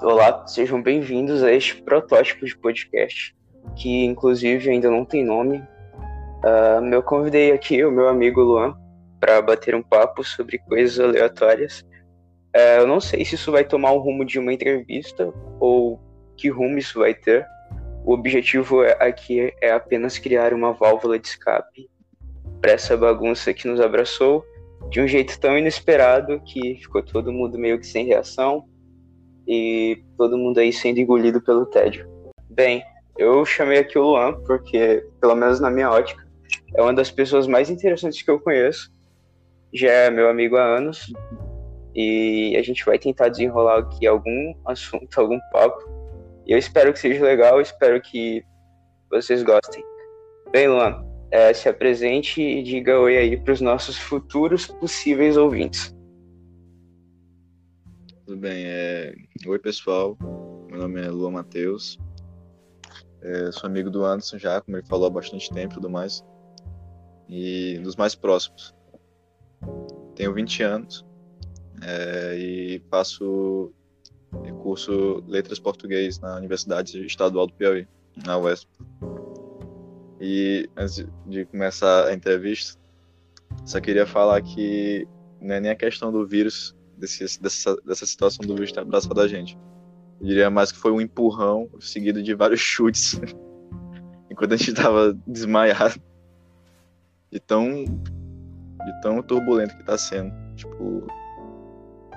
Olá, sejam bem-vindos a este protótipo de podcast, que inclusive ainda não tem nome. Uh, eu convidei aqui o meu amigo Luan para bater um papo sobre coisas aleatórias. Uh, eu não sei se isso vai tomar o rumo de uma entrevista ou que rumo isso vai ter. O objetivo é, aqui é apenas criar uma válvula de escape para essa bagunça que nos abraçou de um jeito tão inesperado que ficou todo mundo meio que sem reação e todo mundo aí sendo engolido pelo tédio. Bem, eu chamei aqui o Luan porque, pelo menos na minha ótica, é uma das pessoas mais interessantes que eu conheço. Já é meu amigo há anos e a gente vai tentar desenrolar aqui algum assunto, algum papo. E eu espero que seja legal, espero que vocês gostem. Bem, Luan, é, se apresente e diga oi aí para os nossos futuros possíveis ouvintes. Tudo bem. É... Oi, pessoal. Meu nome é Luan Matheus. É, sou amigo do Anderson já, como ele falou há bastante tempo e tudo mais. E dos mais próximos. Tenho 20 anos é, e faço curso Letras Português na Universidade Estadual do Piauí, na UESP. E antes de começar a entrevista, só queria falar que não é nem a questão do vírus desse, dessa, dessa situação do bicho ter abraçado a gente. Eu diria mais que foi um empurrão seguido de vários chutes enquanto a gente estava desmaiado. De tão, de tão turbulento que está sendo. Tipo,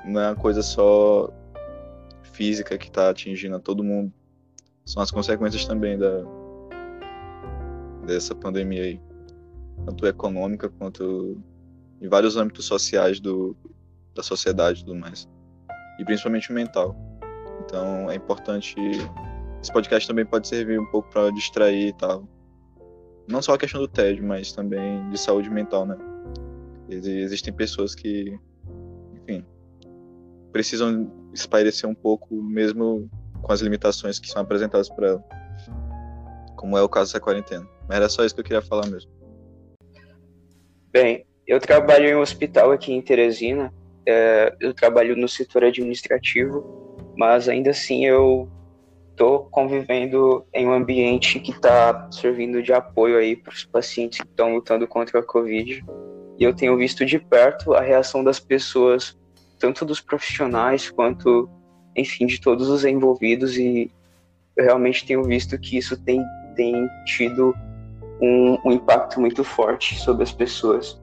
não é uma coisa só física que está atingindo a todo mundo. São as consequências também da, dessa pandemia aí. Tanto econômica quanto em vários âmbitos sociais do, da sociedade e tudo mais. E principalmente o mental. Então é importante. Esse podcast também pode servir um pouco para distrair e tal. Não só a questão do tédio, mas também de saúde mental, né? Existem pessoas que, enfim, precisam espairecer um pouco, mesmo com as limitações que são apresentadas por ela. Como é o caso dessa quarentena. Mas era só isso que eu queria falar mesmo. Bem, eu trabalho em um hospital aqui em Teresina é, eu trabalho no setor administrativo, mas ainda assim eu estou convivendo em um ambiente que está servindo de apoio aí para os pacientes que estão lutando contra a Covid. E eu tenho visto de perto a reação das pessoas, tanto dos profissionais quanto, enfim, de todos os envolvidos. E eu realmente tenho visto que isso tem, tem tido um, um impacto muito forte sobre as pessoas.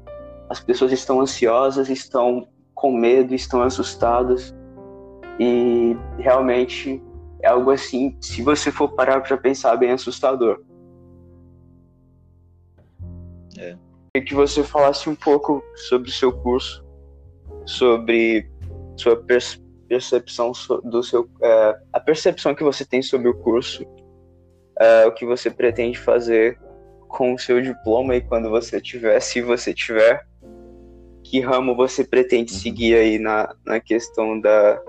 As pessoas estão ansiosas, estão com medo, estão assustadas. E realmente é algo assim, se você for parar para pensar, bem assustador. É. Queria que você falasse um pouco sobre o seu curso, sobre sua percepção do seu, é, a percepção que você tem sobre o curso, é, o que você pretende fazer com o seu diploma e quando você tiver, se você tiver, que ramo você pretende uhum. seguir aí na, na questão da,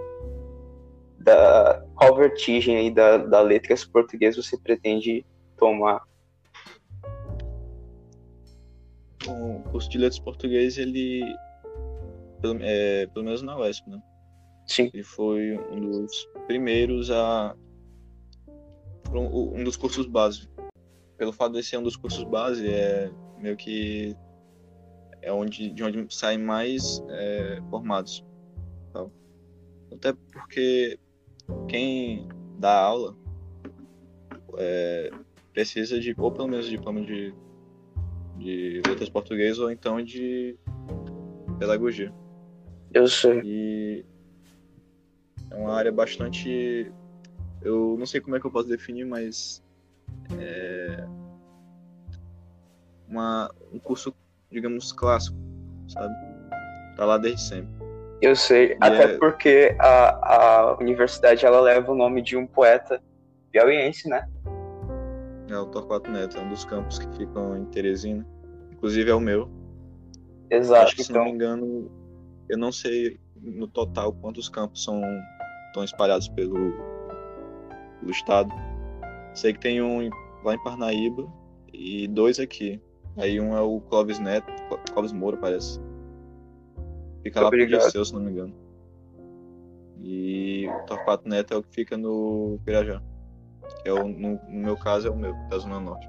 da qual vertigem aí da, da letras português você pretende tomar? Bom, o curso de letras português, ele, pelo, é, pelo menos na UESP, né? Sim. Ele foi um dos primeiros a. Um, um dos cursos base. Pelo fato de ser um dos cursos base, é meio que é onde, de onde saem mais é, formados. Tal. Até porque quem dá aula é, precisa de, ou pelo menos diploma de, de letras português ou então de pedagogia. Eu sei. E é uma área bastante. Eu não sei como é que eu posso definir, mas é uma, um curso digamos, clássico, sabe? Tá lá desde sempre. Eu sei, e até é... porque a, a universidade ela leva o nome de um poeta piauiense, né? É o Torquato Neto, é um dos campos que ficam em Teresina. Inclusive é o meu. Exato. Acho que, se então... não me engano, eu não sei no total quantos campos são estão espalhados pelo, pelo estado. Sei que tem um lá em Parnaíba e dois aqui. Aí um é o Clóvis Neto, Clóvis Moura, parece. Fica lá pro Liceu, se não me engano. E o Torquato Neto é o que fica no Pirajá. Que é o, no, no meu caso é o meu, da Zona Norte.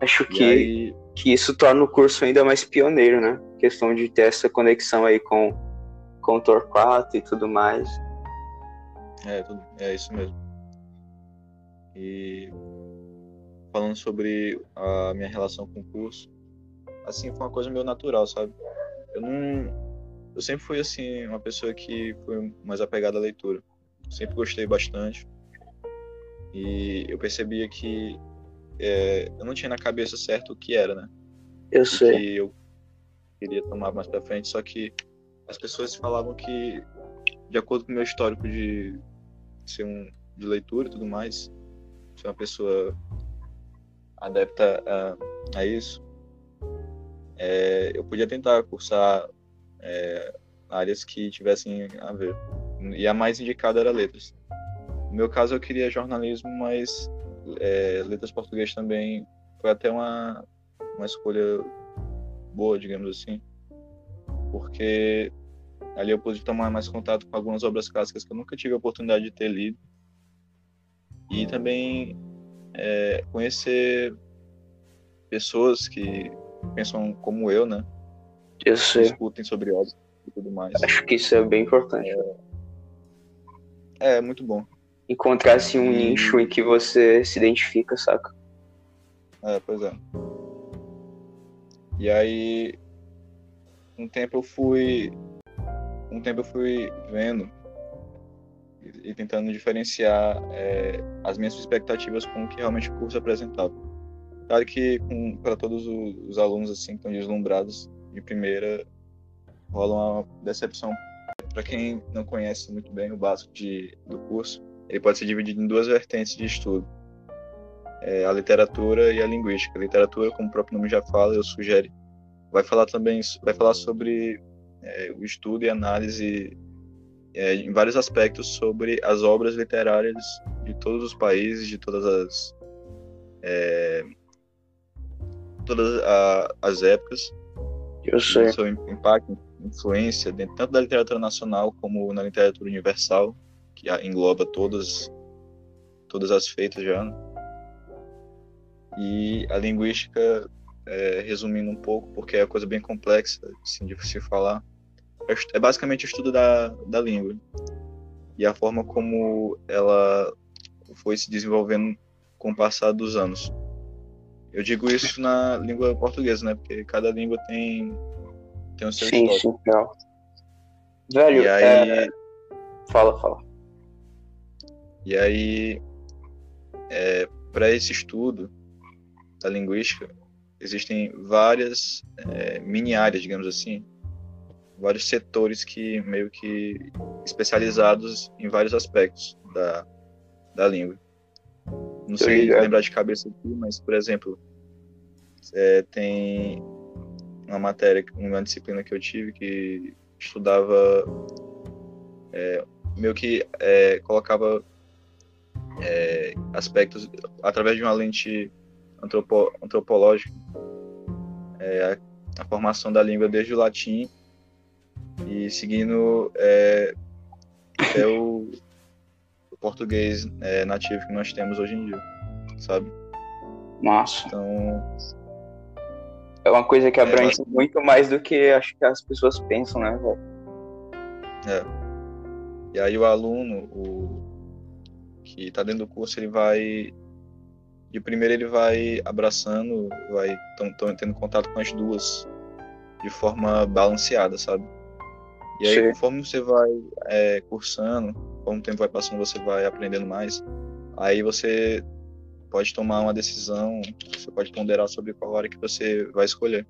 Acho que, aí... que isso torna o curso ainda mais pioneiro, né? Questão de ter essa conexão aí com, com o Torquato e tudo mais. É, tudo, é isso mesmo. E falando sobre a minha relação com o curso, assim, foi uma coisa meio natural, sabe? Eu não. Eu sempre fui, assim, uma pessoa que foi mais apegada à leitura. Sempre gostei bastante. E eu percebia que é, eu não tinha na cabeça certo o que era, né? Eu sei. Que eu queria tomar mais pra frente, só que as pessoas falavam que, de acordo com o meu histórico de ser um de leitura e tudo mais, ser uma pessoa adepta a, a isso, é, eu podia tentar cursar é, áreas que tivessem a ver. E a mais indicada era letras. No meu caso, eu queria jornalismo, mas é, letras português também foi até uma, uma escolha boa, digamos assim, porque ali eu pude tomar mais contato com algumas obras clássicas que eu nunca tive a oportunidade de ter lido e também é, conhecer pessoas que pensam como eu, né? Eu sei. Discutem sobre obras e tudo mais. Acho que isso é bem importante. É, é muito bom. Encontrar assim, um e... nicho em que você se identifica, saca? É, pois é. E aí, um tempo eu fui. Um tempo eu fui vendo e, e tentando diferenciar é, as minhas expectativas com o que realmente o curso apresentava. Claro que para todos os, os, alunos assim que estão deslumbrados de primeira rola uma decepção. Para quem não conhece muito bem o básico de, do curso, ele pode ser dividido em duas vertentes de estudo: é, a literatura e a linguística. A literatura, como o próprio nome já fala, eu sugere, vai falar também, vai falar sobre é, o estudo e análise é, em vários aspectos sobre as obras literárias de todos os países, de todas as é, todas a, as épocas. Eu sei. Seu impacto, influência dentro tanto da literatura nacional como na literatura universal que engloba todas todas as feitas já. Né? E a linguística, é, resumindo um pouco, porque é uma coisa bem complexa assim, de se falar, é, é basicamente o estudo da, da língua e a forma como ela foi se desenvolvendo com o passar dos anos. Eu digo isso na língua portuguesa, né? Porque cada língua tem, tem o seu sim, histórico. Sim, legal. Velho, e aí... É... fala, fala. E aí, é, para esse estudo da linguística, existem várias é, mini áreas, digamos assim, vários setores que meio que especializados em vários aspectos da, da língua. Não sei lembrar de cabeça aqui, mas, por exemplo, é, tem uma matéria, uma disciplina que eu tive que estudava, é, meio que é, colocava é, aspectos através de uma lente antropo, antropológica, é, a, a, formação da língua desde o latim e seguindo é, até o, o português é, nativo que nós temos hoje em dia, sabe? Massa. Então é uma coisa que abrange é, muito mais do que acho que as pessoas pensam, né, velho? É. E aí o aluno, o, que está dentro do curso, ele vai de primeiro ele vai abraçando, vai tendo contato com as duas de forma balanceada, sabe? E aí, Sim. conforme você vai é, cursando, conforme o tempo vai passando, você vai aprendendo mais. Aí você pode tomar uma decisão, você pode ponderar sobre qual hora que você vai escolher,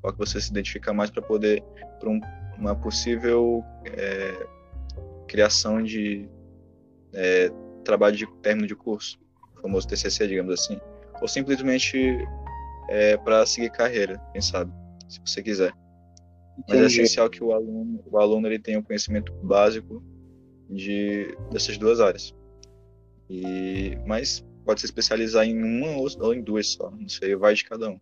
qual que você se identifica mais para poder para um, uma possível é, criação de é, trabalho de término de curso, o famoso TCC, digamos assim, ou simplesmente é, para seguir carreira, quem sabe, se você quiser. Mas é essencial que o aluno, o aluno ele tenha o um conhecimento básico de dessas duas áreas. E mas pode se especializar em uma ou em duas só, não sei, vai de cada um.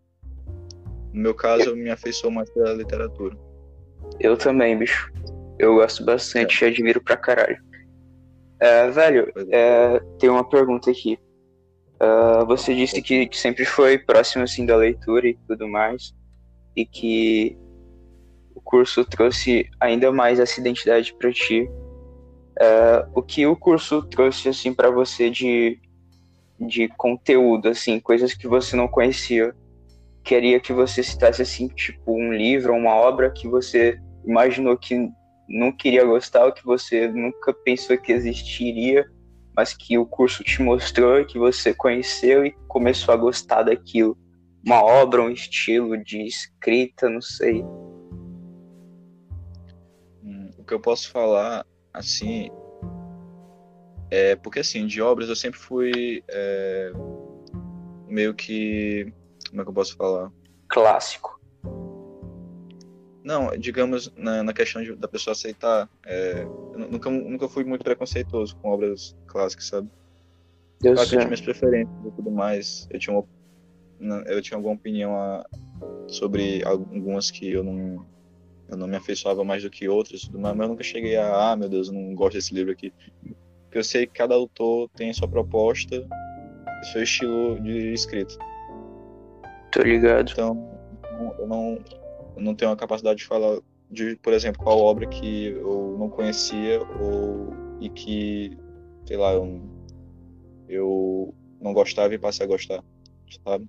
No meu caso, eu me afeiçoo mais pela literatura. Eu também, bicho. Eu gosto bastante, é. admiro pra caralho. É, velho, é, tem uma pergunta aqui. Uh, você disse que, que, sempre foi próximo assim da leitura e tudo mais, e que o curso trouxe ainda mais essa identidade para ti. Uh, o que o curso trouxe assim para você de, de conteúdo, assim, coisas que você não conhecia? Queria que você citasse assim, tipo um livro, uma obra que você imaginou que não queria gostar, ou que você nunca pensou que existiria mas que o curso te mostrou, que você conheceu e começou a gostar daquilo. Uma obra, um estilo de escrita, não sei. Hum, o que eu posso falar, assim, é porque assim, de obras eu sempre fui é, meio que. Como é que eu posso falar? Clássico. Não, digamos, na, na questão de, da pessoa aceitar. É, eu nunca, nunca fui muito preconceituoso com obras clássicas, sabe? Eu, claro que eu tinha minhas preferências e tudo mais. Eu tinha, uma, eu tinha alguma opinião a, sobre algumas que eu não, eu não me afeiçoava mais do que outras, mas eu nunca cheguei a, ah, meu Deus, eu não gosto desse livro aqui. Porque eu sei que cada autor tem sua proposta seu estilo de escrita. Tô ligado. Então, eu não, eu não tenho a capacidade de falar de, por exemplo, qual obra que eu não conhecia ou e que, sei lá, eu, eu não gostava e passei a gostar, sabe?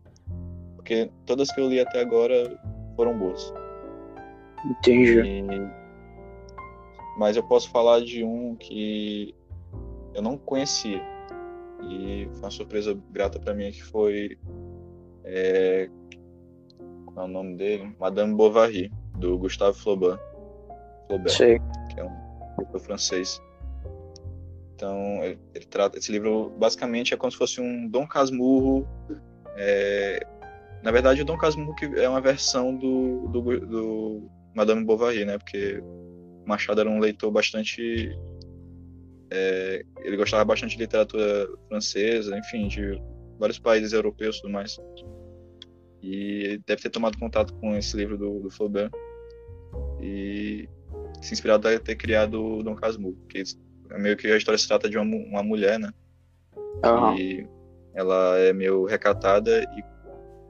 Porque todas que eu li até agora foram boas. Entendi. E, mas eu posso falar de um que eu não conhecia e foi uma surpresa grata para mim que foi é, qual é o nome dele? Madame Bovary, do Gustave Flaubert. Flaubert Sei. Que é um autor francês. Então, ele, ele, trata esse livro basicamente é como se fosse um Dom Casmurro. É, na verdade, o Dom Casmurro que é uma versão do, do, do Madame Bovary, né? Porque Machado era um leitor bastante é, ele gostava bastante de literatura francesa, enfim, de vários países europeus e tudo mais. E deve ter tomado contato com esse livro do, do Flaubert e se inspirado a ter criado o Dom Casmurro, que é meio que a história se trata de uma, uma mulher, né? Uhum. E ela é meio recatada e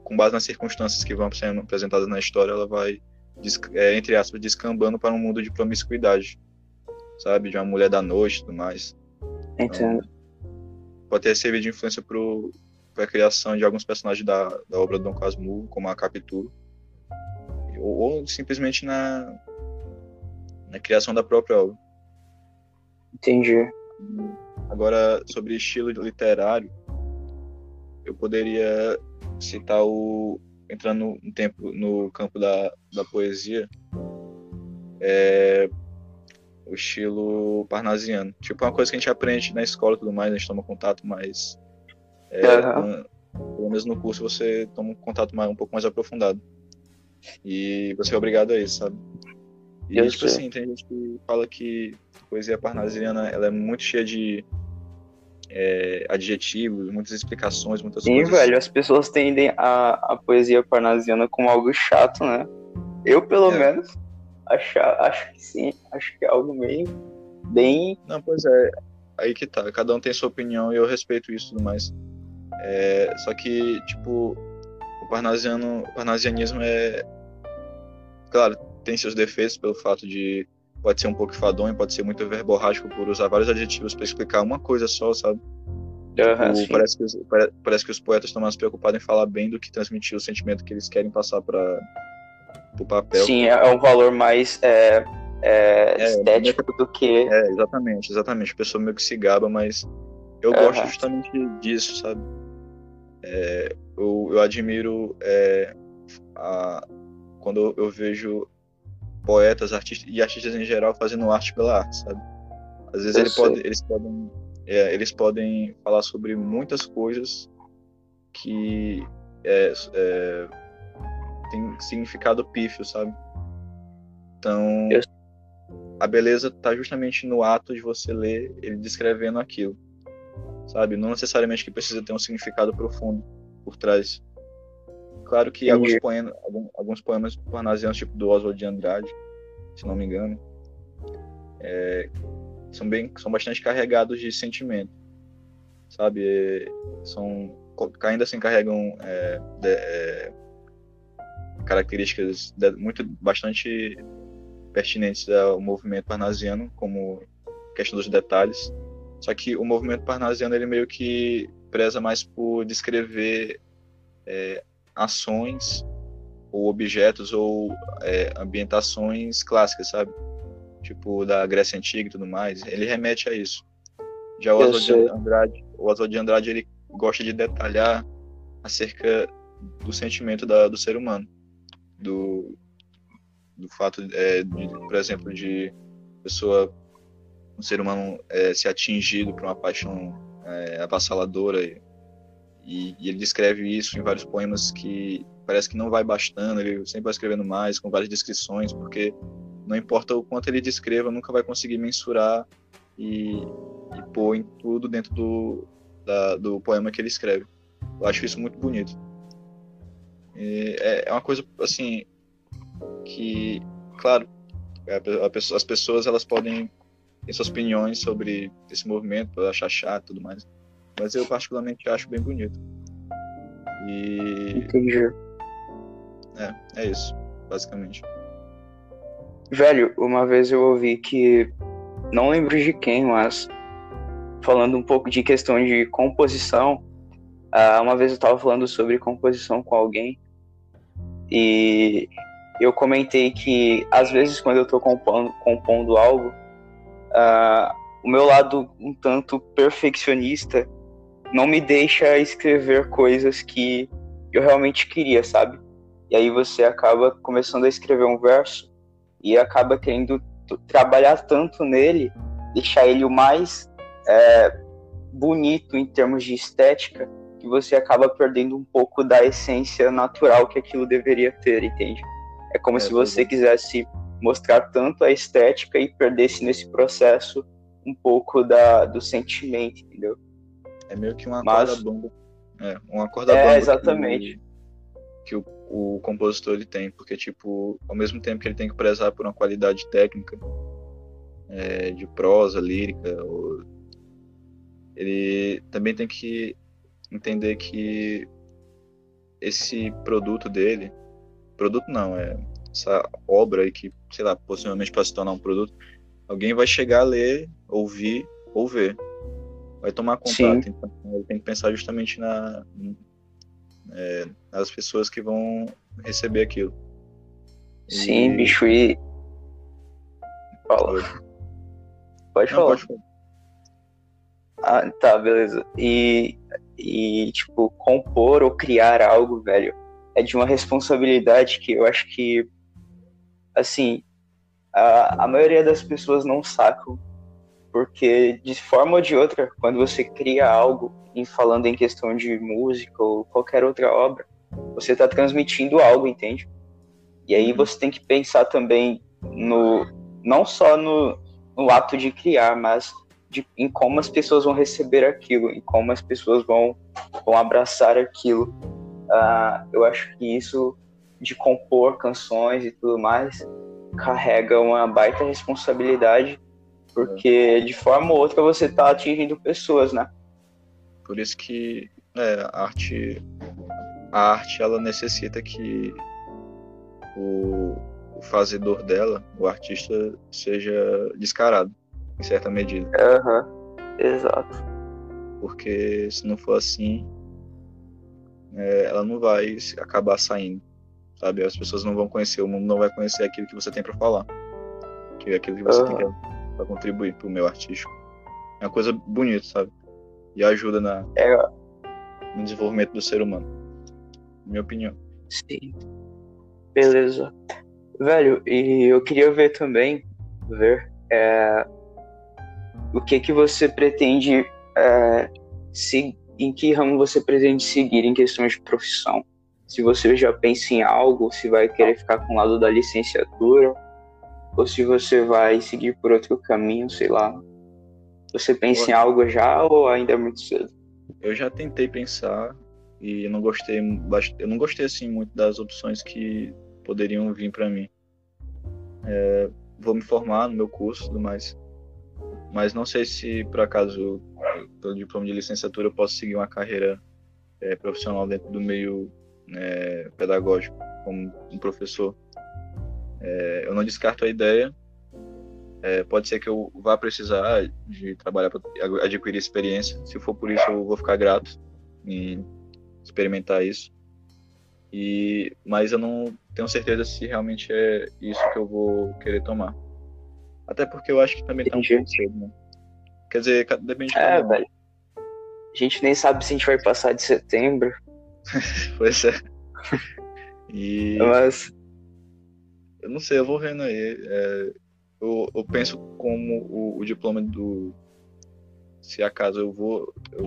com base nas circunstâncias que vão sendo apresentadas na história, ela vai, é, entre aspas, descambando para um mundo de promiscuidade, sabe? De uma mulher da noite e tudo mais. Entendo. Então, pode ter servido de influência para a criação de alguns personagens da, da obra do Dom Casmurro, como a Capitu, ou, ou, simplesmente na, na criação da própria obra. Entendi. Agora, sobre estilo literário, eu poderia citar o entrando um tempo no campo da, da poesia, é, o estilo parnasiano. Tipo, uma coisa que a gente aprende na escola e tudo mais, a gente toma contato, mas é, uhum. pelo menos no curso você toma um contato mais, um pouco mais aprofundado. E você é obrigado a isso, sabe? E, Eu tipo sei. assim, tem gente que fala que a poesia parnasiana ela é muito cheia de é, adjetivos, muitas explicações, muitas sim, coisas. Sim, velho, as pessoas tendem a, a poesia parnasiana como algo chato, né? Eu, pelo é. menos, acho, acho que sim, acho que é algo meio bem. Não, pois é, aí que tá, cada um tem sua opinião e eu respeito isso e tudo mais. É, só que, tipo, o parnasiano, o parnasianismo é. Claro, tem seus defeitos pelo fato de. Pode ser um pouco fadonho, pode ser muito verborrágico por usar vários adjetivos para explicar uma coisa só, sabe? Uhum, parece, que os, parece que os poetas estão mais preocupados em falar bem do que transmitir o sentimento que eles querem passar para o papel. Sim, é um valor mais é, é, é, estético do que. É, exatamente, exatamente. A pessoa meio que se gaba, mas eu uhum. gosto justamente disso, sabe? É, eu, eu, admiro é, a, quando eu vejo poetas artistas e artistas em geral fazendo arte pela arte, sabe? Às vezes ele pode, eles podem é, eles podem falar sobre muitas coisas que é, é, tem significado pífio, sabe? Então a beleza está justamente no ato de você ler ele descrevendo aquilo sabe? Não necessariamente que precisa ter um significado profundo por trás. Claro que alguns poemas, alguns poemas parnasianos, tipo do Oswald de Andrade, se não me engano, é, são bem são bastante carregados de sentimento sabe? São ainda assim carregam é, de, é, características de, muito bastante pertinentes ao movimento parnasiano como questão dos detalhes. Só que o movimento parnasiano ele meio que preza mais por descrever é, ações ou objetos ou é, ambientações clássicas, sabe? Tipo da Grécia Antiga e tudo mais. Ele remete a isso. Já o Oswald de Andrade, o Oswald de Andrade ele gosta de detalhar acerca do sentimento da, do ser humano, do, do fato, é, de, por exemplo, de pessoa, um ser humano é, ser atingido por uma paixão é, avassaladora e, e, ele descreve isso em vários poemas que parece que não vai bastando, ele sempre vai escrevendo mais, com várias descrições, porque não importa o quanto ele descreva, nunca vai conseguir mensurar e, e pôr em tudo dentro do, da, do poema que ele escreve. Eu acho isso muito bonito. É, é, uma coisa, assim, que, claro, a, a as pessoas elas podem ter suas opiniões sobre esse movimento, achar chato e tudo mais, mas eu particularmente acho bem bonito. E... Entendi. É, é isso, basicamente. Velho, uma vez eu ouvi que. Não lembro de quem, mas. Falando um pouco de questão de composição. Uh, uma vez eu tava falando sobre composição com alguém. E eu comentei que às vezes quando eu tô compondo, compondo algo, uh, o meu lado um tanto perfeccionista não me deixa escrever coisas que eu realmente queria, sabe? E aí você acaba começando a escrever um verso e acaba querendo trabalhar tanto nele, deixar ele o mais é, bonito em termos de estética, que você acaba perdendo um pouco da essência natural que aquilo deveria ter, entende? É como é, se você é. quisesse mostrar tanto a estética e perdesse nesse processo um pouco da, do sentimento, entendeu? É meio que uma Mas... corda bamba. É, uma corda é, bamba. exatamente. Que, que o, o compositor ele tem, porque, tipo, ao mesmo tempo que ele tem que prezar por uma qualidade técnica, é, de prosa, lírica, ou... ele também tem que entender que esse produto dele, produto não, é essa obra aí que, sei lá, possivelmente para se tornar um produto, alguém vai chegar a ler, ouvir ou ver vai tomar contato. Sim. Então, ele tem que pensar justamente na, é, nas pessoas que vão receber aquilo. Sim, e... bicho, e. Fala. Pode, Não, falar. Pode falar. Ah, tá, beleza. E, e, tipo, compor ou criar algo, velho, é de uma responsabilidade que eu acho que, assim, a, a maioria das pessoas não sacam porque de forma ou de outra, quando você cria algo, em falando em questão de música ou qualquer outra obra, você está transmitindo algo, entende? E aí você tem que pensar também no não só no, no ato de criar, mas de, em como as pessoas vão receber aquilo, em como as pessoas vão, vão abraçar aquilo. Uh, eu acho que isso de compor canções e tudo mais carrega uma baita responsabilidade porque de forma ou outra você está atingindo pessoas, né? Por isso que é, a arte, a arte ela necessita que o, o fazedor dela, o artista, seja descarado, em certa medida. Aham, uhum. exato. Porque se não for assim, é, ela não vai acabar saindo, sabe? As pessoas não vão conhecer, o mundo não vai conhecer aquilo que você tem para falar, que é aquilo que você uhum. tem que para contribuir pro meu artístico. É uma coisa bonita, sabe? E ajuda na, é. no desenvolvimento do ser humano. Minha opinião. Sim. Beleza. Velho, e eu queria ver também, ver é, o que que você pretende, é, se, em que ramo você pretende seguir em questões de profissão. Se você já pensa em algo, se vai querer ficar com o lado da licenciatura, ou se você vai seguir por outro caminho, sei lá. Você pensa em algo já ou ainda é muito cedo? Eu já tentei pensar e eu não gostei, eu não gostei assim muito das opções que poderiam vir para mim. É, vou me formar no meu curso, tudo mais. mas não sei se por acaso pelo diploma de licenciatura eu posso seguir uma carreira é, profissional dentro do meio é, pedagógico como um professor. É, eu não descarto a ideia. É, pode ser que eu vá precisar de trabalhar para adquirir experiência. Se for por isso, eu vou ficar grato em experimentar isso. E, mas eu não tenho certeza se realmente é isso que eu vou querer tomar. Até porque eu acho que também tá um pouco cedo, né? Quer dizer, depende de É, velho. A gente nem sabe se a gente vai passar de setembro. pois é. E. Mas. Eu não sei, eu vou vendo aí. É, eu, eu, penso como o, o, diploma do. Se acaso eu vou. Eu,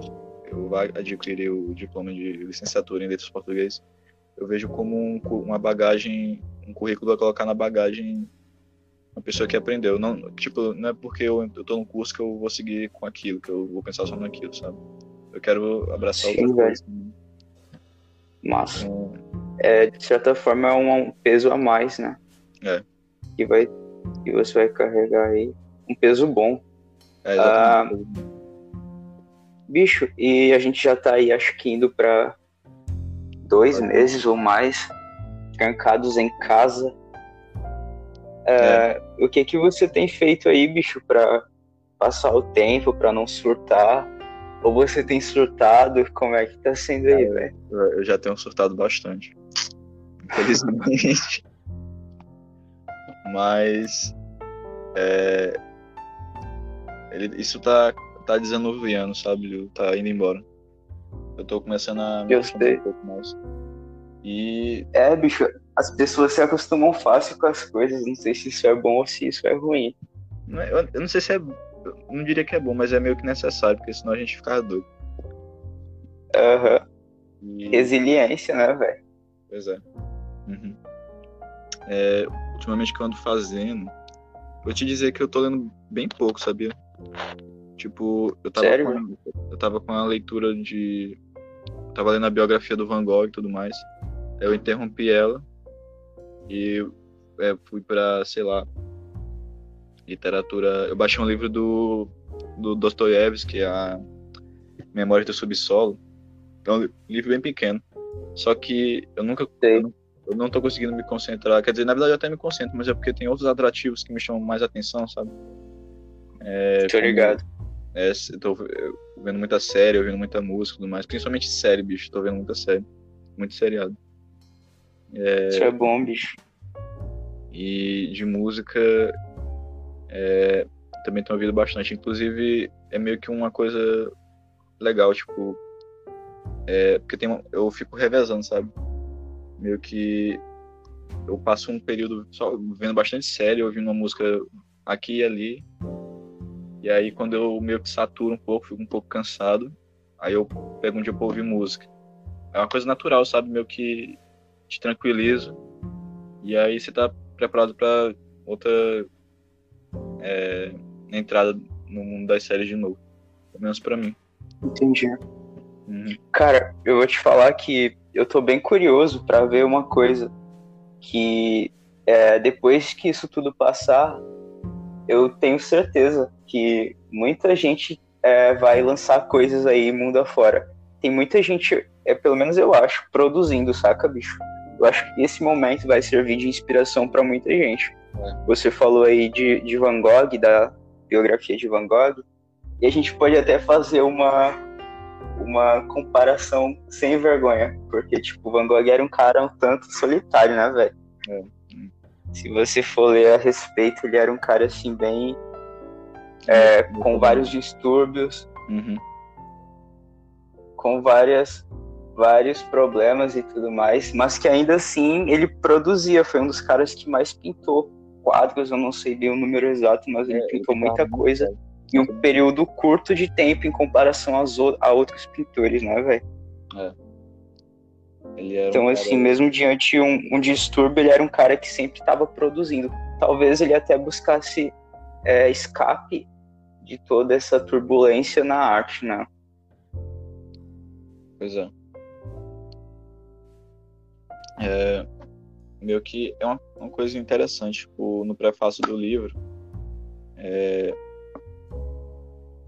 eu adquirir o diploma de licenciatura em letras português, eu vejo como um, uma bagagem, um currículo a colocar na bagagem uma pessoa que aprendeu. Não, tipo, não é porque eu, eu tô no curso que eu vou seguir com aquilo, que eu vou pensar só naquilo, sabe? Eu quero abraçar Sim, outra coisa. Massa. Então, é, de certa forma é um, peso a mais, né? É. Que, vai, que você vai carregar aí. Um peso bom. É, ah, bicho, e a gente já tá aí, acho que indo pra dois meses ou mais, trancados em casa. É, é. O que que você tem feito aí, bicho, pra passar o tempo, pra não surtar? Ou você tem surtado? Como é que tá sendo aí, velho? Eu já tenho surtado bastante. Infelizmente. Mas. É, ele, isso tá, tá desanuviando, sabe? Tá indo embora. Eu tô começando a me acostumar um pouco mais. E. É, bicho, as pessoas se acostumam fácil com as coisas. Não sei se isso é bom ou se isso é ruim. Eu, eu não sei se é não diria que é bom, mas é meio que necessário, porque senão a gente fica doido. Aham. Uhum. E... Resiliência, né, velho? Pois é. Uhum. é. Ultimamente que eu ando fazendo, vou te dizer que eu tô lendo bem pouco, sabia? Tipo, eu tava, Sério? Com, eu tava com a leitura de. Eu tava lendo a biografia do Van Gogh e tudo mais. Eu interrompi ela e é, fui pra, sei lá, literatura. Eu baixei um livro do, do Dostoiévski, a Memória do Subsolo. É um livro bem pequeno. Só que eu nunca. Eu, eu não tô conseguindo me concentrar. Quer dizer, na verdade eu até me concentro, mas é porque tem outros atrativos que me chamam mais atenção, sabe? É, tô ligado. É, eu tô vendo muita série, ouvindo muita música e tudo mais. Principalmente série, bicho. Tô vendo muita série. Muito seriado. É, Isso é bom, bicho. E de música, é, também tenho ouvido bastante. Inclusive, é meio que uma coisa legal, tipo. É, porque tem, eu fico revezando, sabe? Meio que eu passo um período só vendo bastante série, ouvindo uma música aqui e ali. E aí, quando eu meio que saturo um pouco, fico um pouco cansado, aí eu pego um dia pra ouvir música. É uma coisa natural, sabe? Meio que te tranquiliza. E aí você tá preparado para outra é, entrada no mundo das séries de novo. Pelo menos pra mim. Entendi. Uhum. Cara, eu vou te falar que eu tô bem curioso para ver uma coisa. Que é, depois que isso tudo passar, eu tenho certeza que muita gente é, vai lançar coisas aí mundo afora. Tem muita gente, é, pelo menos eu acho, produzindo, saca, bicho? Eu acho que esse momento vai servir de inspiração para muita gente. Você falou aí de, de Van Gogh, da biografia de Van Gogh, e a gente pode até fazer uma, uma comparação sem vergonha, porque, tipo, Van Gogh era um cara um tanto solitário, né, velho? É. Se você for ler a respeito, ele era um cara, assim, bem... É, com vários distúrbios, uhum. com várias vários problemas e tudo mais, mas que ainda assim ele produzia, foi um dos caras que mais pintou quadros, eu não sei bem o número exato, mas ele é, pintou ele muita coisa em um período curto de tempo em comparação a outros pintores, né, velho? É. então, um assim, cara... mesmo diante de um, um, distúrbio, ele era um cara que sempre estava produzindo. Talvez ele até buscasse é, escape de toda essa turbulência na arte, né? Pois é. É, meio que é uma, uma coisa interessante tipo, no prefácio do livro é,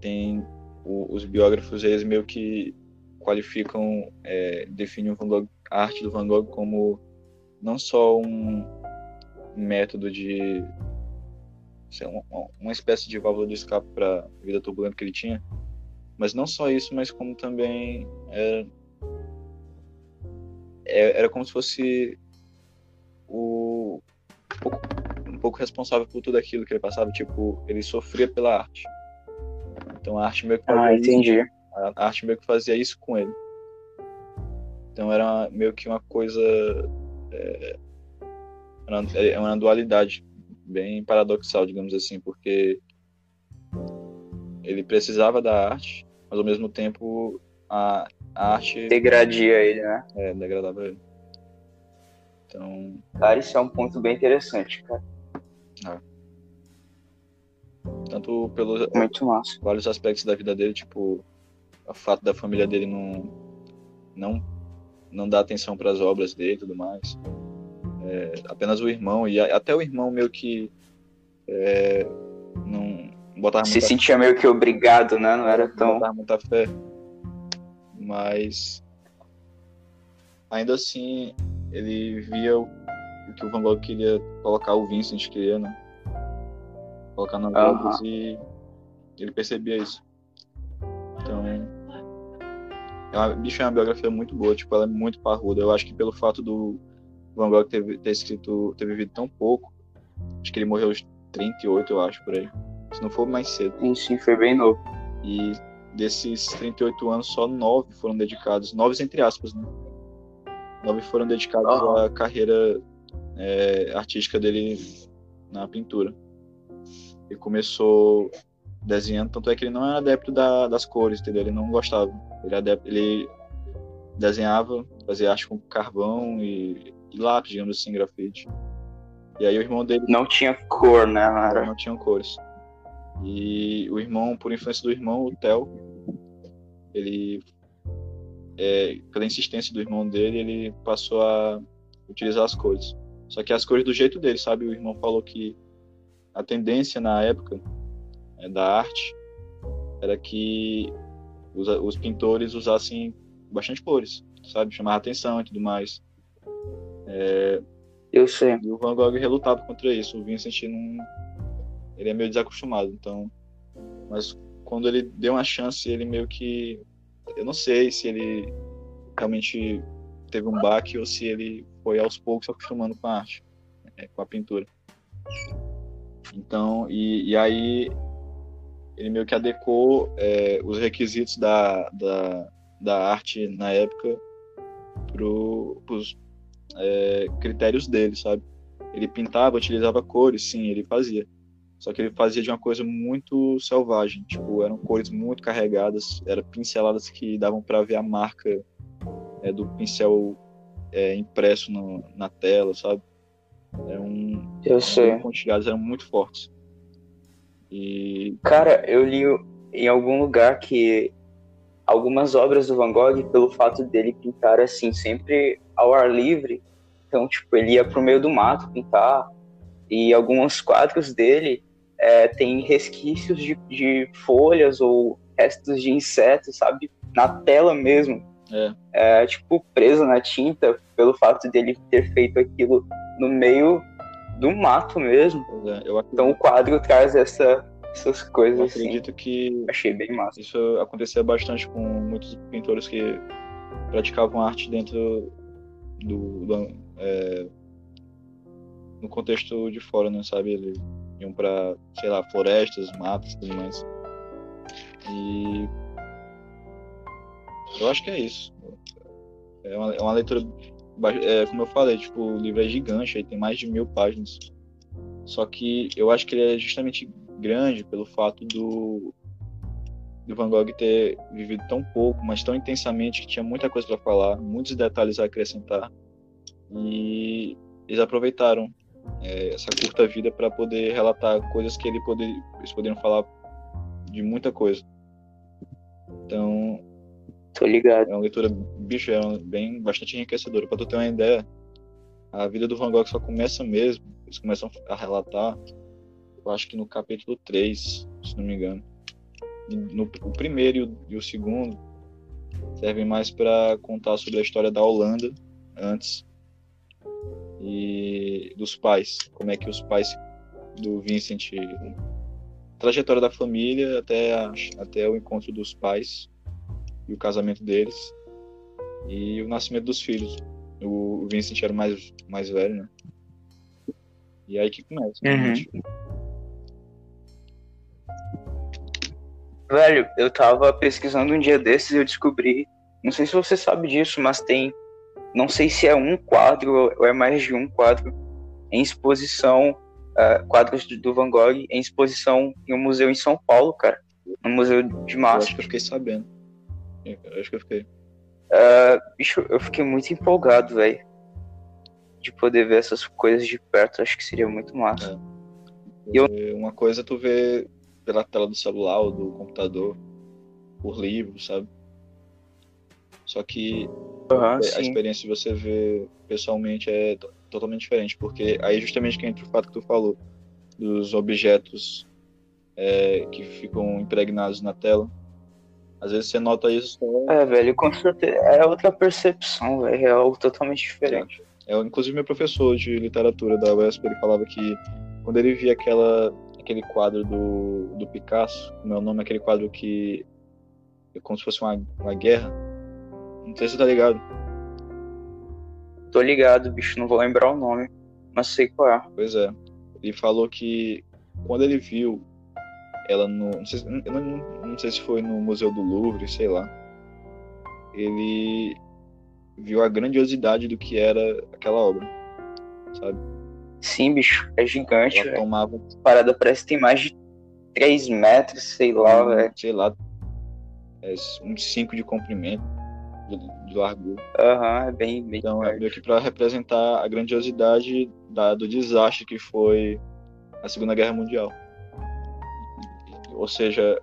tem o, os biógrafos eles meio que qualificam, é, definem Gogh, a arte do Van Gogh como não só um método de sei, uma, uma espécie de válvula de escape para a vida turbulenta que ele tinha, mas não só isso, mas como também era, é, era como se fosse o um pouco responsável por tudo aquilo que ele passava, tipo, ele sofria pela arte. Então a arte meio que ah, entendi. Isso, a arte meio que fazia isso com ele. Então era uma, meio que uma coisa é, é uma dualidade bem paradoxal, digamos assim, porque ele precisava da arte, mas ao mesmo tempo a, a arte degradia ele, né? É, degradava ele. Então, cara, isso é um ponto bem interessante, cara. É. Tanto pelos vários aspectos da vida dele, tipo o fato da família dele não não não dar atenção para as obras dele e tudo mais. É, apenas o irmão e até o irmão meio que é, não botava se sentia fé. meio que obrigado, né? Não era tão não botava muita fé. Mas ainda assim ele via o, que o Van Gogh queria colocar, o Vincent queria, né? Colocar nas uhum. e ele percebia isso. Então, é uma, bicho, é uma biografia muito boa, tipo, ela é muito parruda. Eu acho que pelo fato do Van Gogh ter, ter escrito, ter vivido tão pouco, acho que ele morreu aos 38, eu acho, por aí. Se não for mais cedo. Sim, sim, foi bem novo. E desses 38 anos, só nove foram dedicados, nove entre aspas, né? Nove foram dedicados uhum. à carreira é, artística dele na pintura. Ele começou desenhando, tanto é que ele não era adepto da, das cores, entendeu? Ele não gostava. Ele, adepto, ele desenhava, fazia arte com carvão e, e, lápis, digamos assim, grafite. E aí o irmão dele... Não tinha cor, né, Mara? Não tinha cores. E o irmão, por influência do irmão, o Theo, ele, é, pela insistência do irmão dele, ele passou a utilizar as cores. Só que as cores do jeito dele, sabe? O irmão falou que a tendência na época é, da arte era que os, os, pintores usassem bastante cores, sabe? Chamar atenção e tudo mais. É, Eu sei. E o Van Gogh relutava contra isso. O Vincent não. Ele é meio desacostumado, então. Mas quando ele deu uma chance, ele meio que. Eu não sei se ele realmente teve um baque ou se ele foi aos poucos se acostumando com a arte, é, com a pintura. Então, e, e aí ele meio que adequou é, os requisitos da, da, da arte na época para os é, critérios dele, sabe? Ele pintava, utilizava cores, sim, ele fazia. Só que ele fazia de uma coisa muito selvagem, tipo, eram cores muito carregadas, eram pinceladas que davam para ver a marca é, do pincel é, impresso no, na tela, sabe? Um Eu sei. Os pontilhados eram muito fortes. E... Cara, eu li em algum lugar que algumas obras do Van Gogh, pelo fato dele pintar assim, sempre ao ar livre, então, tipo, ele ia pro meio do mato pintar, e alguns quadros dele é, tem resquícios de, de, folhas ou restos de insetos, sabe? Na tela mesmo. É. é. tipo, preso na tinta, pelo fato dele ter feito aquilo no meio do mato mesmo. É, então o quadro traz essa, essas coisas. Eu assim. acredito assim. que achei bem massa. Isso acontecia bastante com muitos pintores que praticavam arte dentro do, do é, no contexto de fora, né, sabe? Eles iam para, sei lá, florestas, matos, tudo mais. E eu acho que é isso. É uma, é uma leitura é, como eu falei, tipo, o livro é gigante, aí tem mais de mil páginas. Só que eu acho que ele é justamente grande pelo fato do, do Van Gogh ter vivido tão pouco, mas tão intensamente que tinha muita coisa para falar, muitos detalhes a acrescentar. E eles aproveitaram é, essa curta vida para poder relatar coisas que ele poder, eles poderiam falar de muita coisa. Então, Tô ligado. É uma leitura, bicho, é bem bastante enriquecedora. Pra tu ter uma ideia, a vida do Van Gogh só começa mesmo, eles começam a relatar, eu acho que no capítulo 3, se não me engano. no, o primeiro e o, e o segundo servem mais para contar sobre a história da Holanda antes e dos pais, como é que os pais do Vincent, trajetória da família até, a, até o encontro dos pais e o casamento deles e o nascimento dos filhos. O, Vincent era mais, mais velho, né? E aí que começa. Uhum. Velho, eu tava pesquisando um dia desses e eu descobri, não sei se você sabe disso, mas tem, não sei se é um quadro ou é mais de um quadro em exposição, uh, quadros do Van Gogh em exposição em um museu em São Paulo, cara, no Museu de Massa. acho que eu fiquei sabendo. Eu acho que eu fiquei. Uh, bicho, eu fiquei muito empolgado, velho. De poder ver essas coisas de perto, acho que seria muito massa. É. Eu... Uma coisa é tu vê pela tela do celular ou do computador, por livro, sabe? Só que a sim. experiência de você ver pessoalmente é totalmente diferente, porque aí justamente que entra o fato que tu falou, dos objetos é, que ficam impregnados na tela, às vezes você nota isso só... É, velho, com certeza. É outra percepção, velho. É algo totalmente diferente. É. é. inclusive, meu professor de literatura da UESP, ele falava que quando ele via aquela, aquele quadro do, do Picasso, o meu nome é aquele quadro que é como se fosse uma, uma guerra. Não sei se você tá ligado. Tô ligado, bicho. Não vou lembrar o nome, mas sei qual é. Pois é. Ele falou que quando ele viu ela no. Não sei, eu não, não sei se foi no Museu do Louvre, sei lá. Ele viu a grandiosidade do que era aquela obra, sabe? Sim, bicho, é gigante. Ela tomava. Parada parece que tem mais de 3 metros, sei lá, velho. Sei lá. É uns 5 de comprimento, de, de largura. Aham, uhum, é bem, bem. Então, é meio que pra representar a grandiosidade da, do desastre que foi a Segunda Guerra Mundial ou seja,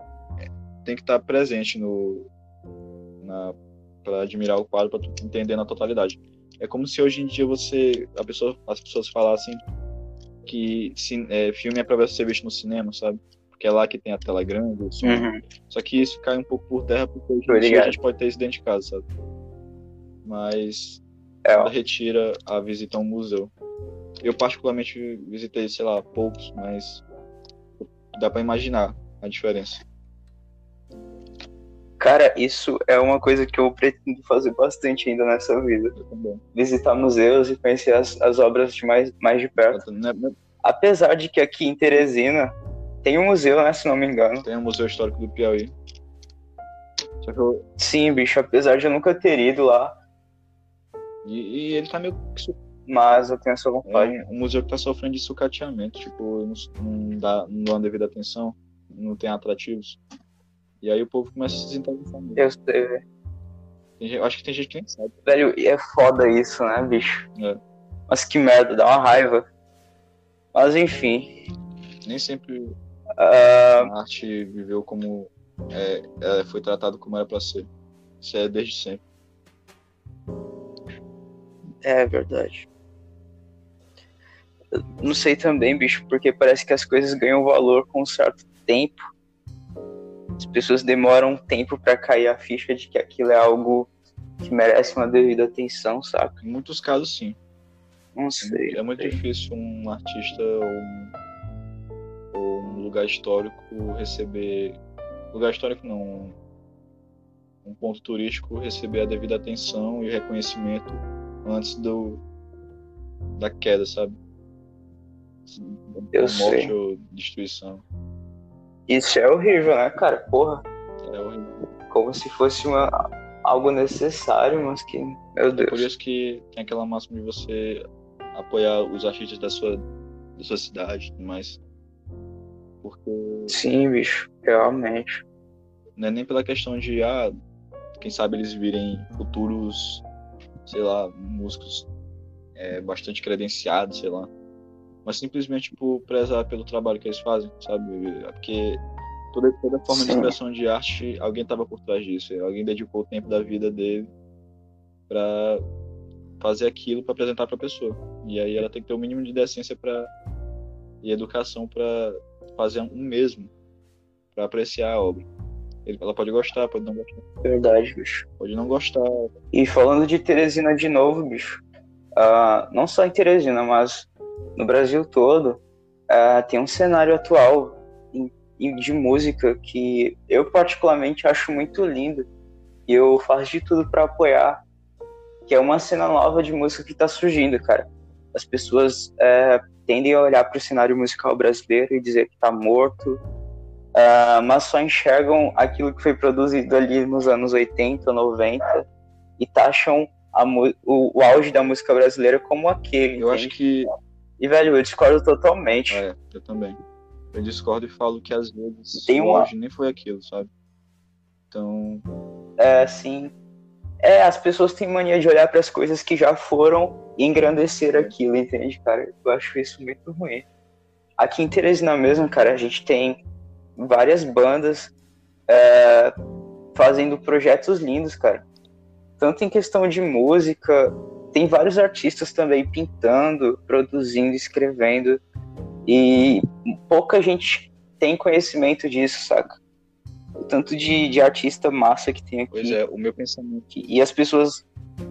tem que estar presente no para admirar o quadro para entender na totalidade. É como se hoje em dia você a pessoa as pessoas falassem que é, filme é para você ser visto no cinema, sabe? Porque é lá que tem a tela grande, o som. Uhum. Só que isso cai um pouco por terra porque hoje em dia a gente pode ter isso dentro de casa, sabe? Mas é. retira a visita a um museu. Eu particularmente visitei, sei lá, poucos, mas dá para imaginar a diferença. Cara, isso é uma coisa que eu pretendo fazer bastante ainda nessa vida. Visitar museus e conhecer as, as obras de mais, mais de perto. Né, né? Apesar de que aqui em Teresina tem um museu, né, se não me engano. Tem um museu histórico do Piauí. Eu... Sim, bicho, apesar de eu nunca ter ido lá. E, e ele tá meio. Mas eu tenho essa vontade. É um, um museu que tá sofrendo de sucateamento, tipo, não, não dá, não dá devida atenção não tem atrativos. E aí o povo começa a se desinteressar. Eu sei, velho. Eu acho que tem gente que nem sabe. Velho, e é foda isso, né, bicho? É. Mas que merda, dá uma raiva. Mas enfim. Nem sempre uh... a arte viveu como. É, foi tratado como era pra ser. Isso é desde sempre. É verdade. não sei também, bicho, porque parece que as coisas ganham valor com um certo tempo. As pessoas demoram um tempo para cair a ficha de que aquilo é algo que merece uma devida atenção, saca? Em muitos casos, sim. Não sei. É muito sei. difícil um artista ou um, ou um lugar histórico receber. Lugar histórico não. Um ponto turístico receber a devida atenção e reconhecimento antes do da queda, sabe? Eu morte sei. ou destruição. Isso é horrível, né, cara? Porra. É horrível. Como se fosse uma, algo necessário, mas que. Meu Deus. É por isso que tem aquela máxima de você apoiar os artistas da sua, da sua cidade e tudo mais. Porque. Sim, bicho, realmente. Não é nem pela questão de, ah, quem sabe eles virem futuros, sei lá, músicos é, bastante credenciados, sei lá mas simplesmente por prezar pelo trabalho que eles fazem, sabe? É porque toda, toda forma Sim. de expressão de arte, alguém estava por trás disso, alguém dedicou o tempo da vida dele para fazer aquilo para apresentar para a pessoa. E aí ela tem que ter o mínimo de decência para e educação para fazer um mesmo, para apreciar a obra. Ela pode gostar, pode não gostar. Verdade, bicho. Pode não gostar. E falando de Teresina de novo, bicho. Uh, não só em Teresina, mas no Brasil todo, uh, tem um cenário atual de música que eu particularmente acho muito lindo e eu faço de tudo para apoiar, que é uma cena nova de música que está surgindo, cara. As pessoas é, tendem a olhar para o cenário musical brasileiro e dizer que está morto, uh, mas só enxergam aquilo que foi produzido ali nos anos 80, 90 e taxam a, o, o, auge da música brasileira como aquele. Eu entende? acho que. E, velho, eu discordo totalmente. É, eu também. Eu discordo e falo que às vezes Tem uma... hoje nem foi aquilo, sabe? Então. É, sim. É, as pessoas têm mania de olhar para as coisas que já foram e engrandecer é. aquilo, entende, cara? Eu acho isso muito ruim. Aqui em Teresina mesmo, cara, a gente tem várias bandas é, fazendo projetos lindos, cara. Tanto em questão de música, tem vários artistas também pintando, produzindo, escrevendo. E pouca gente tem conhecimento disso, saca? O tanto de, de artista massa que tem aqui. Pois é, o meu pensamento. E as pessoas.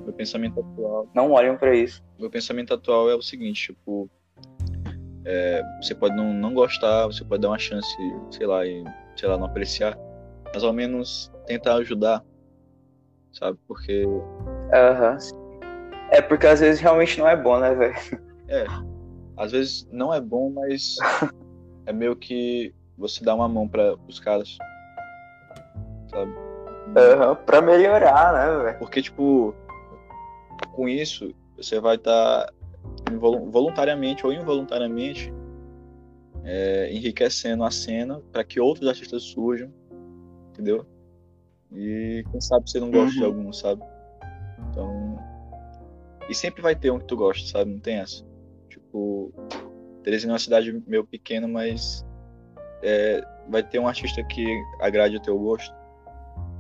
Meu pensamento atual. Não olham para isso. Meu pensamento atual é o seguinte, tipo. É, você pode não, não gostar, você pode dar uma chance, sei lá, e, sei lá, não apreciar, mas ao menos tentar ajudar, sabe? Porque. Aham. Uhum. É porque às vezes realmente não é bom, né, velho? É às vezes não é bom, mas é meio que você dá uma mão para os caras. Sabe? Uhum, pra melhorar, né, velho? Porque, tipo, com isso, você vai estar tá voluntariamente ou involuntariamente é, enriquecendo a cena para que outros artistas surjam, entendeu? E quem sabe você não gosta uhum. de algum, sabe? E sempre vai ter um que tu gosta, sabe? Não tem essa. Tipo, Teresina é uma cidade meio pequena, mas é, vai ter um artista que agrade o teu gosto,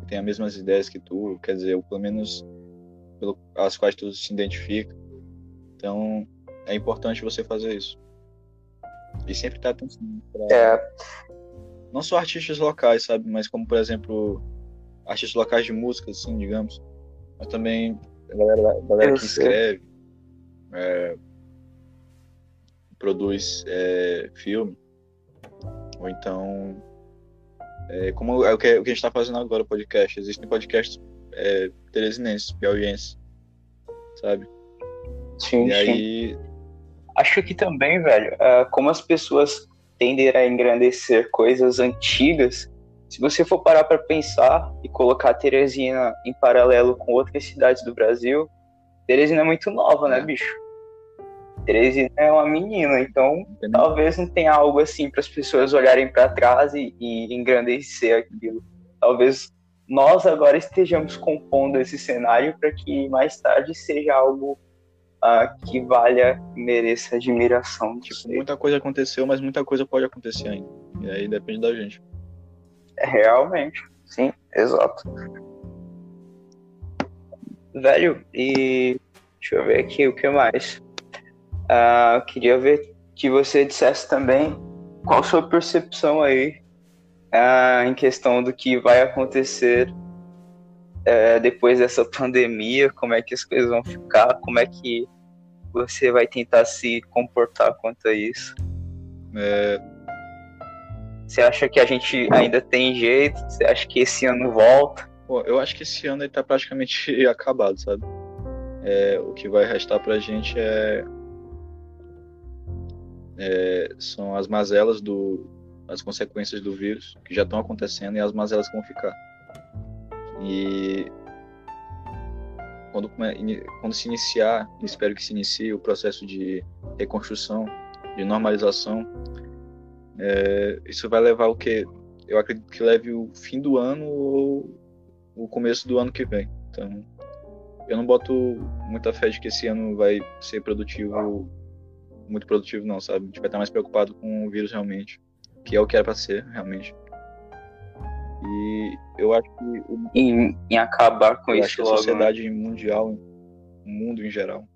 que tem as mesmas ideias que tu, quer dizer, ou pelo menos pelo, as quais tu se identifica. Então, é importante você fazer isso. E sempre estar tá atenção pra... É. Não só artistas locais, sabe? Mas como, por exemplo, artistas locais de música, assim, digamos. Mas também a galera, a galera que escreve. É, produz é, filme, ou então, é, como é o que, o que a gente está fazendo agora, o podcast. Existem podcasts é, teresinenses, piauienses, sabe? Sim, e aí... Acho que também, velho, uh, como as pessoas tendem a engrandecer coisas antigas, se você for parar para pensar e colocar Teresina em paralelo com outras cidades do Brasil, Teresina é muito nova, né, é. bicho? 13 é uma menina, então Entendi. talvez não tenha algo assim para as pessoas olharem para trás e, e engrandecer aquilo. Talvez nós agora estejamos compondo esse cenário para que mais tarde seja algo uh, que valha, mereça admiração. Tipo, muita coisa aconteceu, mas muita coisa pode acontecer ainda. E aí depende da gente. Realmente, sim, exato. Velho, e deixa eu ver aqui o que mais. Uh, queria ver que você dissesse também qual sua percepção aí uh, em questão do que vai acontecer uh, depois dessa pandemia, como é que as coisas vão ficar, como é que você vai tentar se comportar quanto a isso. É... Você acha que a gente ainda tem jeito? Você acha que esse ano volta? Eu acho que esse ano está praticamente acabado, sabe? É, o que vai restar pra gente é é, são as mazelas do as consequências do vírus que já estão acontecendo e as mazelas que vão ficar. E quando, quando se iniciar, espero que se inicie o processo de reconstrução, de normalização, é, isso vai levar o que? Eu acredito que leve o fim do ano ou o começo do ano que vem. Então, eu não boto muita fé de que esse ano vai ser produtivo muito produtivo, não, sabe? A gente vai estar mais preocupado com o vírus realmente, que é o que era para ser, realmente. E eu acho que. O, em, em acabar com eu isso acho que a sociedade logo, né? mundial, o mundo em geral,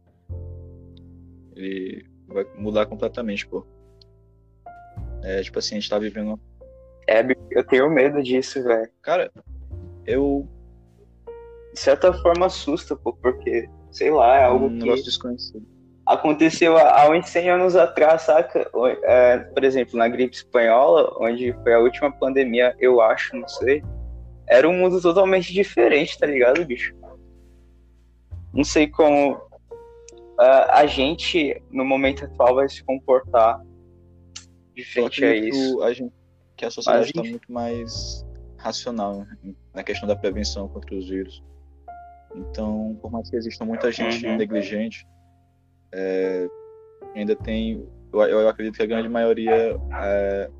ele vai mudar completamente, pô. É, tipo assim, a gente tá vivendo. É, eu tenho medo disso, velho. Cara, eu. De certa forma assusta, pô, porque, sei lá, é algo um negócio que desconhecido. aconteceu há há uns 100 anos atrás, saca? É, por exemplo, na gripe espanhola, onde foi a última pandemia, eu acho, não sei. Era um mundo totalmente diferente, tá ligado, bicho? Não sei como ah, a gente, no momento atual, vai se comportar de a acredito isso. a gente, que a sociedade está enfim. muito mais racional né, na questão da prevenção contra os vírus. Então, por mais que exista muita gente Uhum. negligente, é, ainda tem. Eu, eu acredito que a grande maioria é,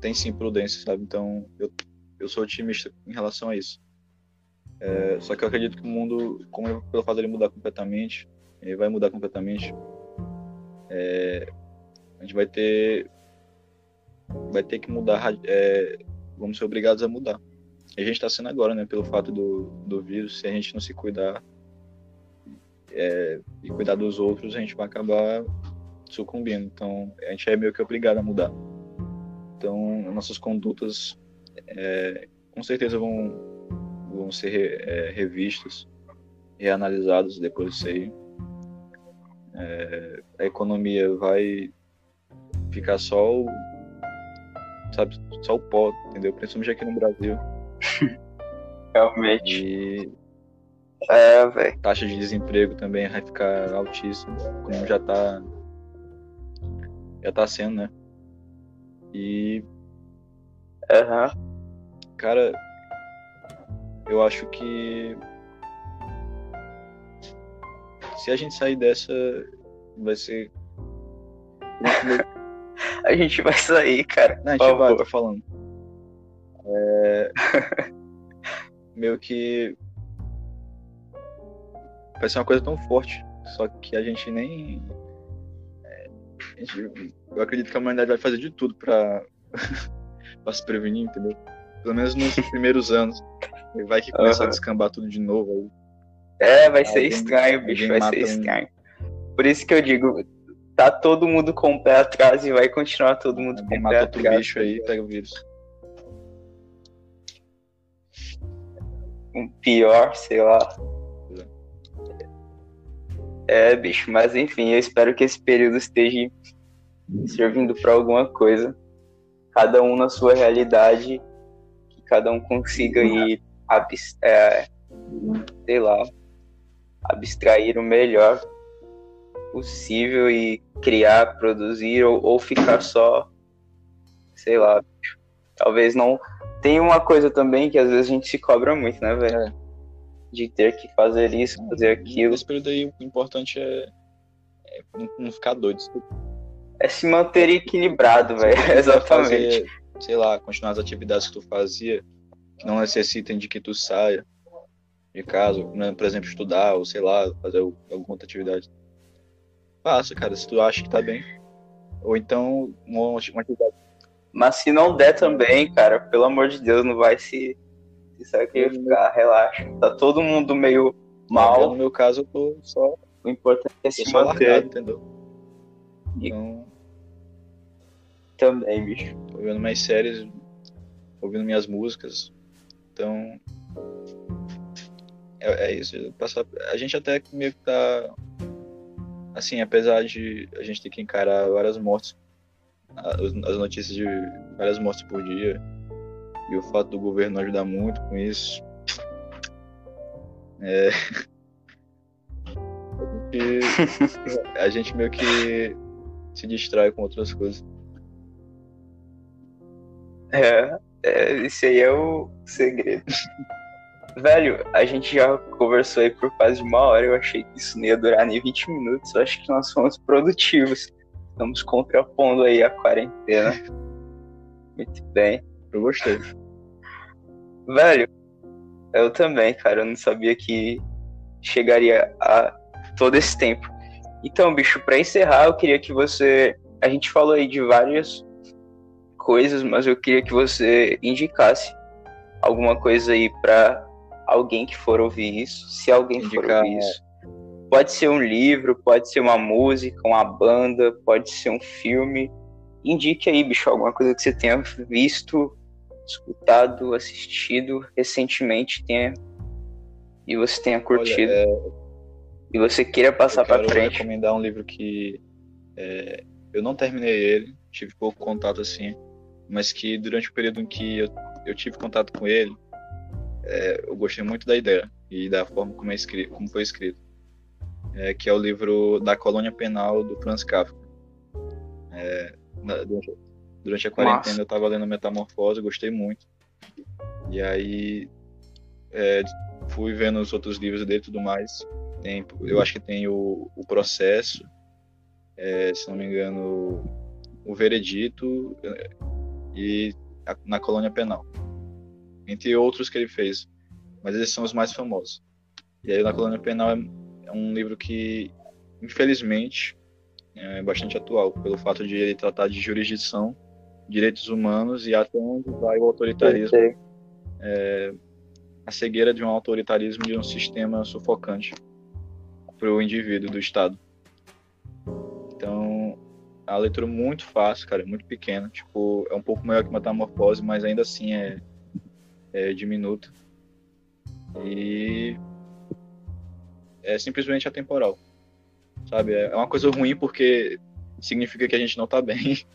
tem sim prudência, sabe? Então, eu, eu sou otimista em relação a isso. É, só que eu acredito que o mundo, como pelo fato dele mudar completamente, ele vai mudar completamente. é, a gente vai ter vai ter que mudar, é, vamos ser obrigados a mudar. E a gente está sendo agora, né, pelo fato do, do vírus, se a gente não se cuidar é, e cuidar dos outros, a gente vai acabar sucumbindo. Então, a gente é meio que obrigado a mudar. Então, nossas condutas é, com certeza vão, vão ser é, revistas, reanalisadas depois disso aí. É, a economia vai ficar só o, sabe, só o pó, entendeu? Principalmente aqui no Brasil. Realmente. E É, velho. taxa de desemprego também vai ficar altíssima, como já tá já tá sendo, né? E, Aham. cara, eu acho que se a gente sair dessa vai ser A gente vai sair, cara. Não, a gente vai, tô falando. É... Meio que. Vai ser uma coisa tão forte. Só que a gente nem. é, a gente- Eu acredito que a humanidade vai fazer de tudo pra, pra se prevenir, entendeu? Pelo menos nos primeiros anos. Vai que começa a Aham. descambar tudo de novo aí. É, vai ser Alguém- estranho, bicho. Vai ser mata um- estranho. Por isso que eu digo, tá todo mundo com o pé atrás e vai continuar todo mundo com o pé outro atrás. bicho aí pega o vírus. Um pior, sei lá. É, bicho, mas enfim, eu espero que esse período esteja servindo pra alguma coisa. Cada um na sua realidade, que cada um consiga ir, é, sei lá, abstrair o melhor possível e criar, produzir ou, ou ficar só, sei lá, talvez não. Tem uma coisa também que às vezes a gente se cobra muito, né, velho? É. De ter que fazer isso, fazer aquilo. Nesse período aí, o importante é, é não- ficar doido. É se manter equilibrado, velho. Exatamente. fazer, sei lá, continuar as atividades que tu fazia, que não necessitem de que tu saia de casa, né, por exemplo, estudar, ou sei lá, fazer alguma outra atividade. Faça, cara, se tu acha que tá bem. Ou então, uma, uma atividade. Mas se não der também, cara, pelo amor de Deus, não vai se, se sacrificar, relaxa. Tá todo mundo meio mal, no meu caso, eu tô só, o importante é se só largado, manter entendeu? Então, também, bicho. tô vendo minhas séries, ouvindo minhas músicas. Então. É, é isso. Passar, a gente até meio que tá. Assim, apesar de a gente ter que encarar várias mortes, as as notícias de várias mortes por dia, e o fato do governo não ajudar muito com isso. É. A gente, a gente meio que se distrai com outras coisas. É, é, esse aí é o segredo. Velho, a gente já conversou aí por quase uma hora. Eu achei que isso não ia durar nem 20 minutos. Eu acho que nós fomos produtivos. Estamos contrapondo aí a quarentena. Muito bem. Eu gostei. Velho, eu também, cara. Eu não sabia que chegaria a todo esse tempo. Então, bicho, pra encerrar, eu queria que você. A gente falou aí de várias coisas, mas eu queria que você indicasse alguma coisa aí pra alguém que for ouvir isso. Se alguém for Indicar, ouvir isso. Pode ser um livro, pode ser uma música, uma banda, pode ser um filme, indique aí, bicho, alguma coisa que você tenha visto, escutado, assistido recentemente tenha, e você tenha curtido. Olha, é... E você queira passar para frente. Eu recomendar um livro que é, eu não terminei ele, tive pouco contato assim, mas que durante o período em que eu, eu tive contato com ele, é, eu gostei muito da ideia e da forma como, é escrito, como foi escrito, é, que é o livro da Colônia Penal do Franz Kafka. É, na, durante, durante, a quarentena Nossa. eu estava lendo Metamorfose, gostei muito. E aí é, fui vendo os outros livros dele e tudo mais. Tem, eu acho que tem o, o Processo, é, se não me engano, o Veredito é, e a, na Colônia Penal. Entre outros que ele fez. Mas esses são os mais famosos. E aí, na Colônia Penal é, é um livro que, infelizmente, é bastante atual, pelo fato de ele tratar de jurisdição, direitos humanos e até onde vai o autoritarismo. É, a cegueira de um autoritarismo de um sistema sufocante para o indivíduo do Estado. Então, é uma leitura muito fácil, cara, muito pequena. Tipo, é um pouco maior que Metamorfose, mas ainda assim é, é diminuta. E é simplesmente atemporal. Sabe? É uma coisa ruim porque significa que a gente não tá bem.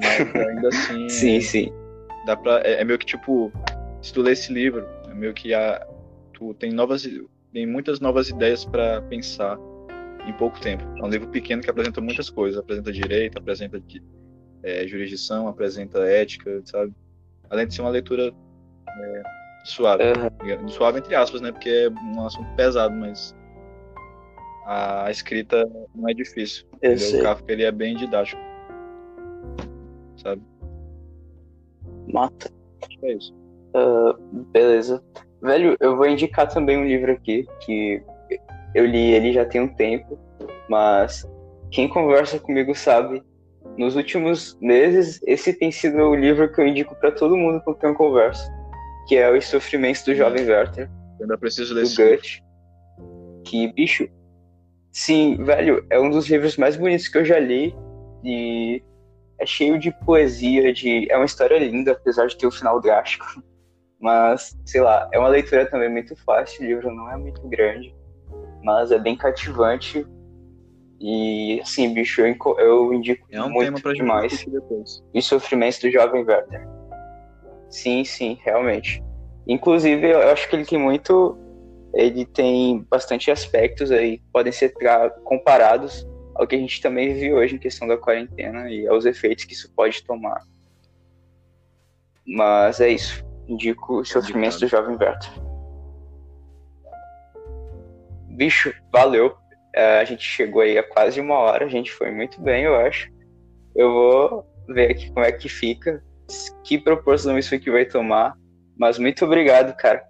Mas ainda assim. sim, sim. Dá pra, é, é, meio que tipo, se tu lê esse livro, é meio que a, tu tem novas. Tem muitas novas ideias para pensar em pouco tempo. É um livro pequeno que apresenta muitas coisas. Apresenta direito, apresenta é, jurisdição, apresenta ética, sabe? Além de ser uma leitura é, suave. Uhum. Suave entre aspas, né? Porque é um assunto pesado, mas a escrita não é difícil. O Kafka ele é bem didático. Sabe? Mata. Acho que é isso. Uh, beleza. Velho, eu vou indicar também um livro aqui que eu li ele já tem um tempo, mas quem conversa comigo sabe, nos últimos meses, esse tem sido o livro que eu indico para todo mundo com quem eu converso, que é Os Sofrimentos do Jovem Werther. Eu ainda preciso ler do Gut. Que, bicho, sim, velho, é um dos livros mais bonitos que eu já li e é cheio de poesia, de é uma história linda, apesar de ter o um final drástico. Mas, sei lá, é uma leitura também muito fácil, o livro não é muito grande mas é bem cativante. E assim, bicho, eu, eu indico é um muito demais. E sofrimentos do jovem Werther. Sim, sim, realmente. Inclusive, eu acho que ele tem muito. Ele tem bastante aspectos aí que podem ser comparados ao que a gente também vive hoje em questão da quarentena e aos efeitos que isso pode tomar. Mas é isso. Indico os sofrimentos do jovem Werther bicho, valeu. É, a gente chegou aí a quase uma hora, a gente foi muito bem, eu acho. Eu vou ver aqui como é que fica, que proporção isso aqui vai tomar. Mas muito obrigado, cara.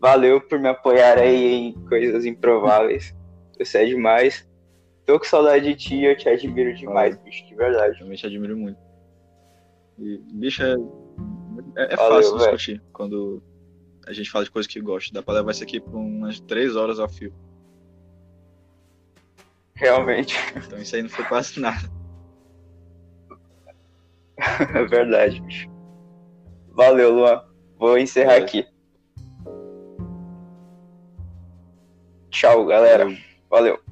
Valeu por me apoiar aí em coisas improváveis. Você é demais. Tô com saudade de ti, eu te admiro demais, bicho, de verdade. Eu também te admiro muito. E, bicho, é, é, é Valeu, fácil discutir quando a gente fala de coisas que gosta. Dá pra levar isso aqui por umas três horas ao fio. Realmente. Então isso aí não foi quase nada. é verdade, bicho. Valeu, Luan. Vou encerrar Valeu. aqui. Tchau, galera. Valeu.